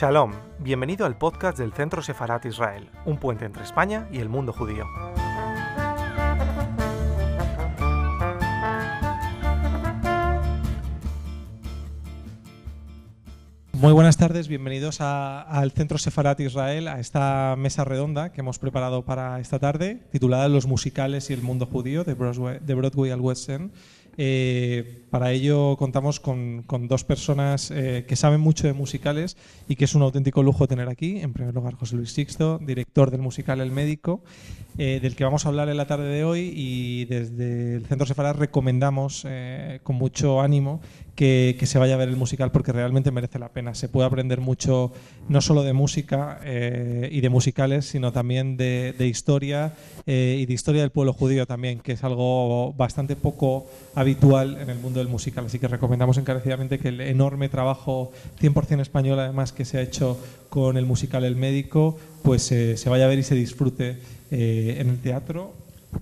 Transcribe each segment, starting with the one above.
Shalom, bienvenido al podcast del Centro Sefarat Israel, un puente entre España y el mundo judío. Muy buenas tardes, bienvenidos al Centro Sefarat Israel, a esta mesa redonda que hemos preparado para esta tarde, titulada Los musicales y el mundo judío, de Broadway, de Broadway al West End. Eh, para ello contamos con, dos personas eh, que saben mucho de musicales y que es un auténtico lujo tener aquí. En primer lugar, José Luis Sixto, director del musical El Médico, eh, del que vamos a hablar en la tarde de hoy y desde el Centro Sefarad recomendamos con mucho ánimo que, se vaya a ver el musical porque realmente merece la pena. Se puede aprender mucho no solo de música y de musicales, sino también de, historia y de historia del pueblo judío también, que es algo bastante poco habitual en el mundo del musical. Así que recomendamos encarecidamente que el enorme trabajo 100% español, además, que se ha hecho con el musical El Médico, pues eh, se vaya a ver y se disfrute eh, en el teatro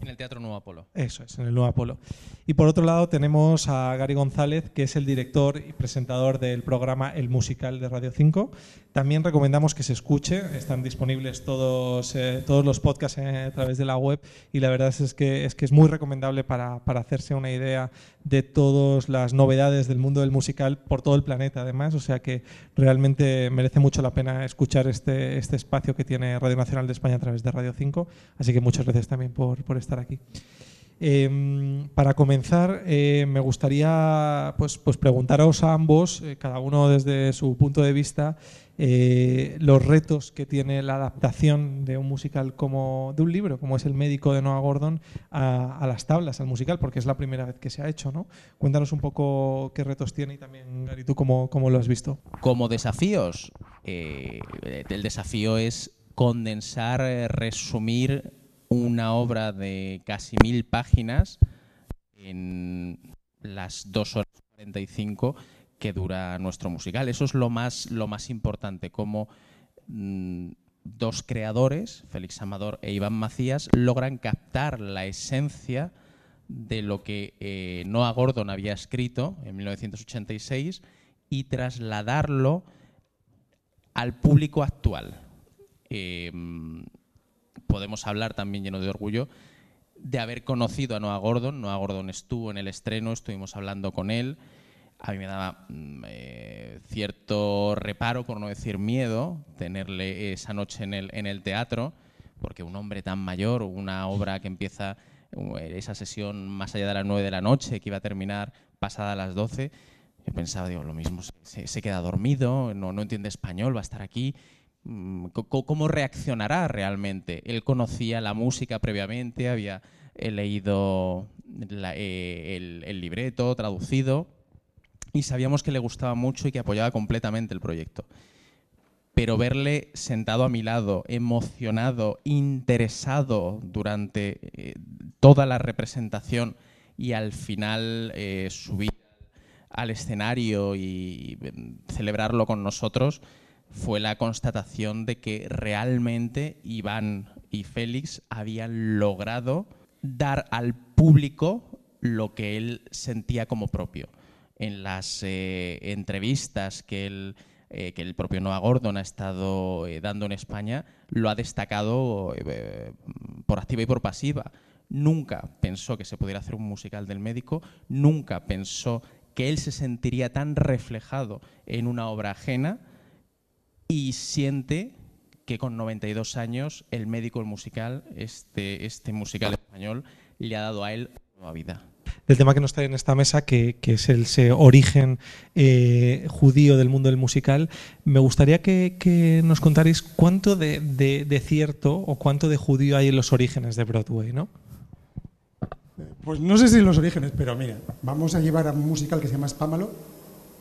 en el Teatro Nuevo Apolo. Eso es, en el Nuevo Apolo. Y por otro lado tenemos a Gary González, que es el director y presentador del programa El Musical de Radio 5. También recomendamos que se escuche, están disponibles todos, eh, todos los podcasts eh, a través de la web y la verdad es que es, que es muy recomendable para, para hacerse una idea de todas las novedades del mundo del musical por todo el planeta además, o sea que realmente merece mucho la pena escuchar este, este espacio que tiene Radio Nacional de España a través de Radio 5, así que muchas gracias también por, por estar aquí. Em, para comenzar, eh, me gustaría pues, pues preguntaros a ambos, eh, cada uno desde su punto de vista, eh, los retos que tiene la adaptación de un musical como de un libro, como es El médico de Noah Gordon, a, las tablas, al musical, porque es la primera vez que se ha hecho. ¿no? Cuéntanos un poco qué retos tiene y también, Gary, tú cómo, cómo lo has visto. Como desafíos, el desafío es condensar, resumir una obra de casi mil páginas en las dos horas 45 que dura nuestro musical. Eso es lo más, lo más importante, como mm, dos creadores, Félix Amador e Iván Macías, logran captar la esencia de lo que eh, Noah Gordon había escrito en 1986 y trasladarlo al público actual. Em, podemos hablar también lleno de orgullo de haber conocido a Noah Gordon. Noah Gordon estuvo en el estreno, estuvimos hablando con él. A mí me daba mm, eh, cierto reparo, por no decir miedo, tenerle esa noche en el, en el teatro, porque un hombre tan mayor, una obra que empieza uh, esa sesión más allá de las 9 de la noche, que iba a terminar pasada las 12, yo pensaba, digo, lo mismo, se, se queda dormido, no, no entiende español, va a estar aquí. Mm, cómo reaccionará realmente. Él conocía la música previamente, había eh, leído eh, el, libreto traducido y sabíamos que le gustaba mucho y que apoyaba completamente el proyecto. Pero verle sentado a mi lado, emocionado, interesado durante eh, toda la representación y al final subir al escenario y celebrarlo con nosotros, fue la constatación de que realmente Iván y Félix habían logrado dar al público lo que él sentía como propio. En las eh, entrevistas que, él, eh, que el propio Noah Gordon ha estado eh, dando en España, lo ha destacado por activa y por pasiva. Nunca pensó que se pudiera hacer un musical del médico, nunca pensó que él se sentiría tan reflejado en una obra ajena y siente que con 92 años el médico el musical, este, este musical español, le ha dado a él nueva vida. El tema que nos trae en esta mesa, que, es el ese origen eh, judío del mundo del musical, me gustaría que, nos contarais cuánto de, cierto o cuánto de judío hay en los orígenes de Broadway, ¿no? Pues no sé si en los orígenes, pero mira, vamos a llevar a un musical que se llama Spámalo,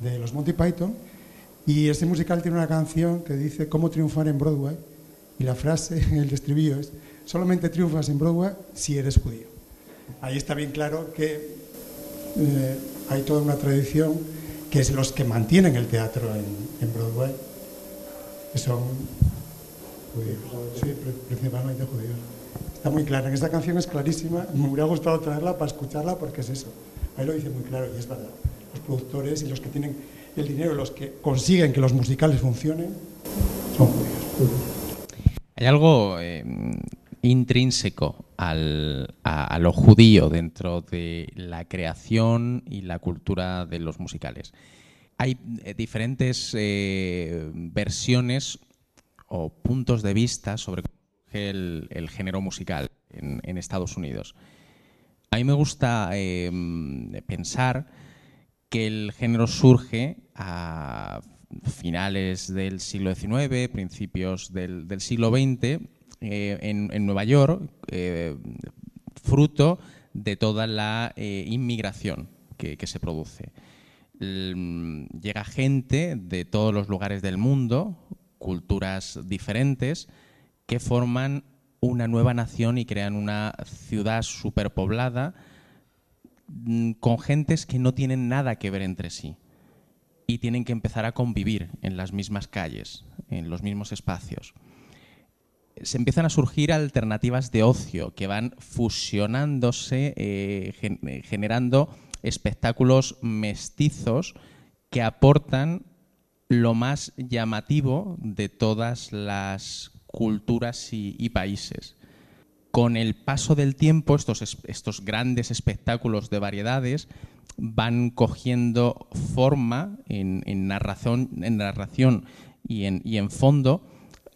de los Monty Python, y este musical tiene una canción que dice cómo triunfar en Broadway. Y la frase, el estribillo es, solamente triunfas en Broadway si eres judío. Ahí está bien claro que eh, hay toda una tradición que es los que mantienen el teatro en, Broadway, que son judíos, sí, principalmente judíos. Está muy clara, en esta canción es clarísima, me hubiera gustado traerla para escucharla porque es eso. Ahí lo dice muy claro y es verdad. Los productores y los que tienen el dinero, los que consiguen que los musicales funcionen, son judíos. Hay algo eh, intrínseco a, lo judío dentro de la creación y la cultura de los musicales. Hay eh, diferentes eh, versiones o puntos de vista sobre el, el género musical en, en Estados Unidos. A mí me gusta pensar que el género surge a finales del siglo XIX, principios del, siglo XX, eh, en, Nueva York, eh, fruto de toda la eh, inmigración que, se produce. Llega gente de todos los lugares del mundo, culturas diferentes, que forman una nueva nación y crean una ciudad superpoblada con gentes que no tienen nada que ver entre sí y tienen que empezar a convivir en las mismas calles, en los mismos espacios. Se empiezan a surgir alternativas de ocio que van fusionándose, eh, gen generando espectáculos mestizos que aportan lo más llamativo de todas las culturas y países. Con el paso del tiempo, estos, estos grandes espectáculos de variedades van cogiendo forma en, narración, en narración y en, y en, fondo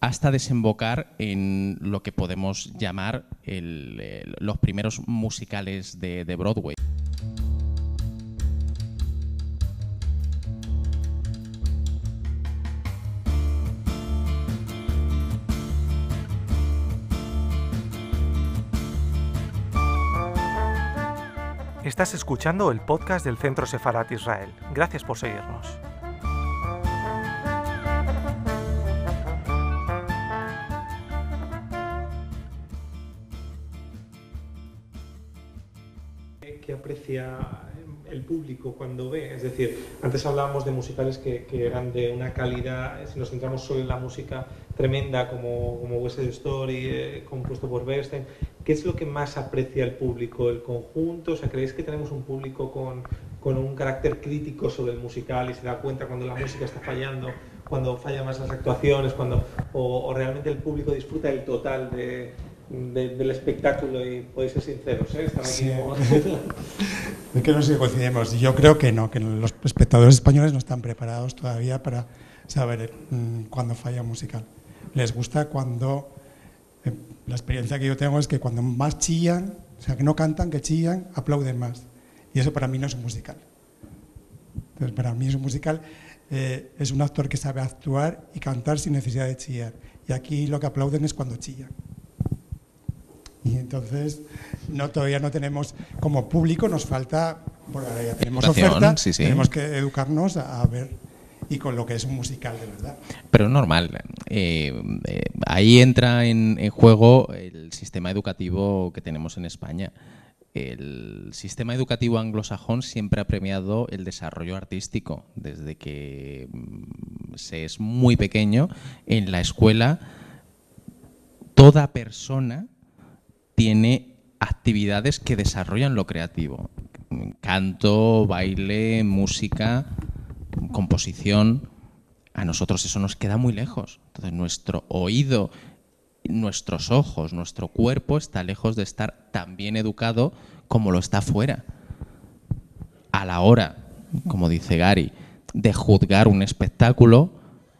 hasta desembocar en lo que podemos llamar los primeros musicales de Broadway. Estás escuchando el podcast del Centro Sefarat Israel. Gracias por seguirnos. ¿Qué aprecia público cuando ve? Es decir, antes hablábamos de musicales que, que, eran de una calidad, si nos centramos solo en la música tremenda como, como West Side Story, eh, compuesto por Bernstein, ¿qué es lo que más aprecia el público? ¿El conjunto? O sea, ¿creéis que tenemos un público con, con un carácter crítico sobre el musical y se da cuenta cuando la música está fallando, cuando fallan más las actuaciones, cuando, o, o realmente el público disfruta el total de, de, del espectáculo y podéis ser sinceros, ¿eh? Están aquí sí. es que no sé si coincidimos. Yo creo que no, que los espectadores españoles no están preparados todavía para saber mmm, cuándo falla un musical. Les gusta cuando... Eh, la experiencia que yo tengo es que cuando más chillan, o sea, que no cantan, que chillan, aplauden más. Y eso para mí no es un musical. Entonces, para mí es un musical, eh, es un actor que sabe actuar y cantar sin necesidad de chillar. Y aquí lo que aplauden es cuando chillan. Y entonces no, todavía no tenemos, como público nos falta, ahora ya tenemos oferta, sí, sí. tenemos que educarnos a, a, ver y con lo que es un musical de verdad. Pero normal, eh, eh, ahí entra en, en, juego el sistema educativo que tenemos en España. El sistema educativo anglosajón siempre ha premiado el desarrollo artístico desde que mm, se es muy pequeño en la escuela. Toda persona tiene actividades que desarrollan lo creativo. Canto, baile, música, composición. A nosotros eso nos queda muy lejos. Entonces nuestro oído, nuestros ojos, nuestro cuerpo está lejos de estar tan bien educado como lo está fuera. A la hora, como dice Gary, de juzgar un espectáculo,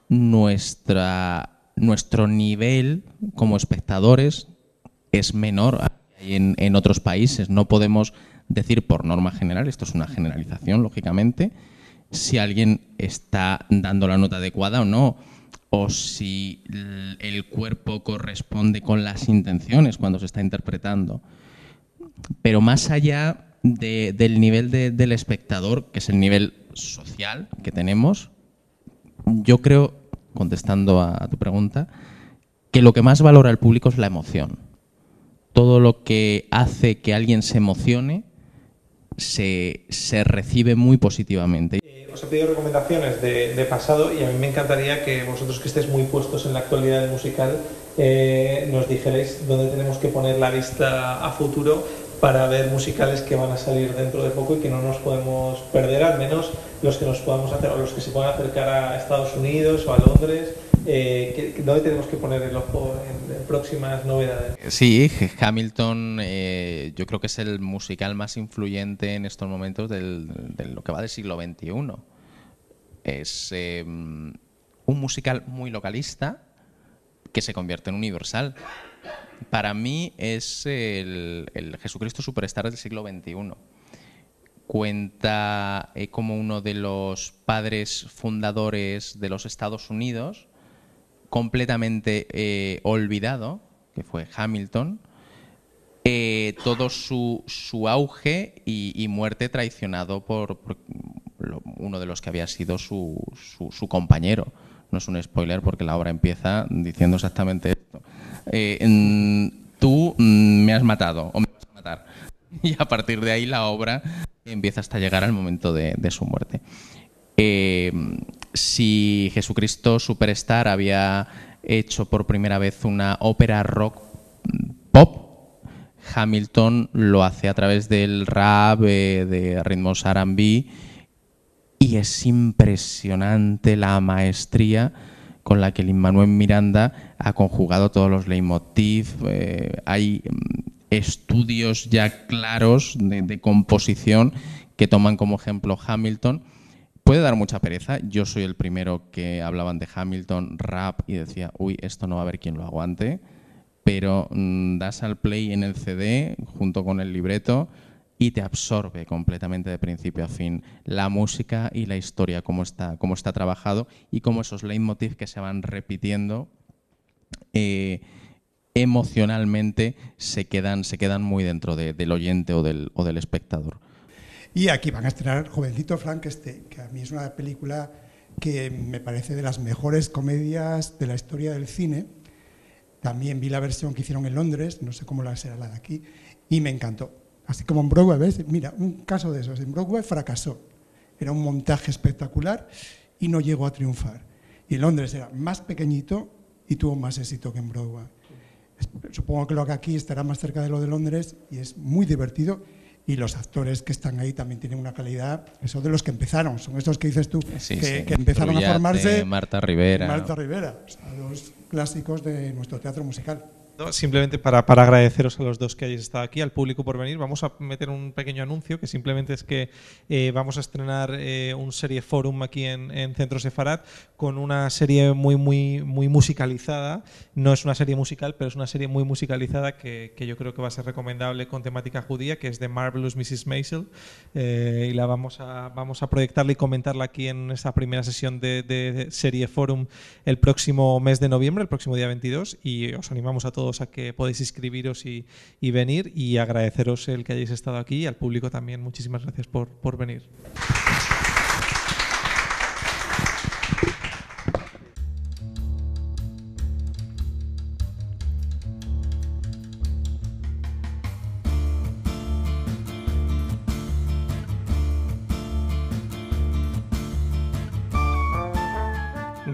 nuestra, nuestro nivel como espectadores es menor en, en otros países. No podemos decir por norma general, esto es una generalización, lógicamente, si alguien está dando la nota adecuada o no, o si el cuerpo corresponde con las intenciones cuando se está interpretando. Pero más allá de, del nivel de, del espectador, que es el nivel social que tenemos, yo creo, contestando a, a tu pregunta, que lo que más valora el público es la emoción todo lo que hace que alguien se emocione se, se recibe muy positivamente. Eh, os he pedido recomendaciones de, de, pasado y a mí me encantaría que vosotros que estéis muy puestos en la actualidad del musical eh, nos dijerais dónde tenemos que poner la vista a futuro para ver musicales que van a salir dentro de poco y que no nos podemos perder, al menos los que nos podamos hacer o los que se puedan acercar a Estados Unidos o a Londres Eh, ¿Dónde tenemos que poner el ojo en, próximas novedades? Sí, Hamilton eh, yo creo que es el musical más influyente en estos momentos de lo que va del siglo XXI. Es eh, un musical muy localista que se convierte en universal. Para mí es el, el Jesucristo Superstar del siglo XXI cuenta como uno de los padres fundadores de los Estados Unidos, completamente eh, olvidado, que fue Hamilton, eh, todo su, su auge y, muerte traicionado por, uno de los que había sido su, su, compañero. No es un spoiler porque la obra empieza diciendo exactamente esto. tú mm, me has matado o me vas a matar. Y a partir de ahí la obra empieza hasta llegar al momento de, su muerte. Eh, si Jesucristo Superstar había hecho por primera vez una ópera rock pop, Hamilton lo hace a través del rap, eh, de ritmos R&B, y es impresionante la maestría con la que Lin-Manuel Miranda ha conjugado todos los leitmotiv. Eh, hay estudios ya claros de, composición que toman como ejemplo Hamilton. Puede dar mucha pereza. Yo soy el primero que hablaban de Hamilton, rap, y decía, uy, esto no va a haber quien lo aguante. Pero mm, das al play en el CD junto con el libreto y te absorbe completamente de principio a fin la música y la historia, cómo está, cómo está trabajado y cómo esos leitmotiv que se van repitiendo. Eh, emocionalmente se quedan, se quedan muy dentro del oyente o del, o del espectador. Y aquí van a estrenar Jovencito Frankenstein, que a mí es una película que me parece de las mejores comedias de la historia del cine. También vi la versión que hicieron en Londres, no sé cómo la será la de aquí, y me encantó. Así como en Broadway, ¿ves? Mira, un caso de esos. En Broadway fracasó. Era un montaje espectacular y no llegó a triunfar. Y en Londres era más pequeñito y tuvo más éxito que en Broadway. Supongo que lo que aquí estará más cerca de lo de Londres y es muy divertido. Y los actores que están ahí también tienen una calidad, eso de los que empezaron, son estos que dices tú, que, empezaron a formarse. Marta Rivera. Marta Rivera, los clásicos de nuestro teatro musical. Simplemente para, para, agradeceros a los dos que hayáis estado aquí, al público por venir, vamos a meter un pequeño anuncio que simplemente es que eh, vamos a estrenar eh, un serie forum aquí en, en, Centro Sefarat con una serie muy, muy, muy musicalizada. No es una serie musical, pero es una serie muy musicalizada que, que yo creo que va a ser recomendable con temática judía, que es de Marvelous Mrs. Maisel. Eh, y la vamos a, vamos a proyectarla y comentarla aquí en esta primera sesión de, de serie forum el próximo mes de noviembre, el próximo día 22. Y os animamos a todos a que podéis inscribiros y, venir y agradeceros el que hayáis estado aquí y al público también. Muchísimas gracias por, por venir.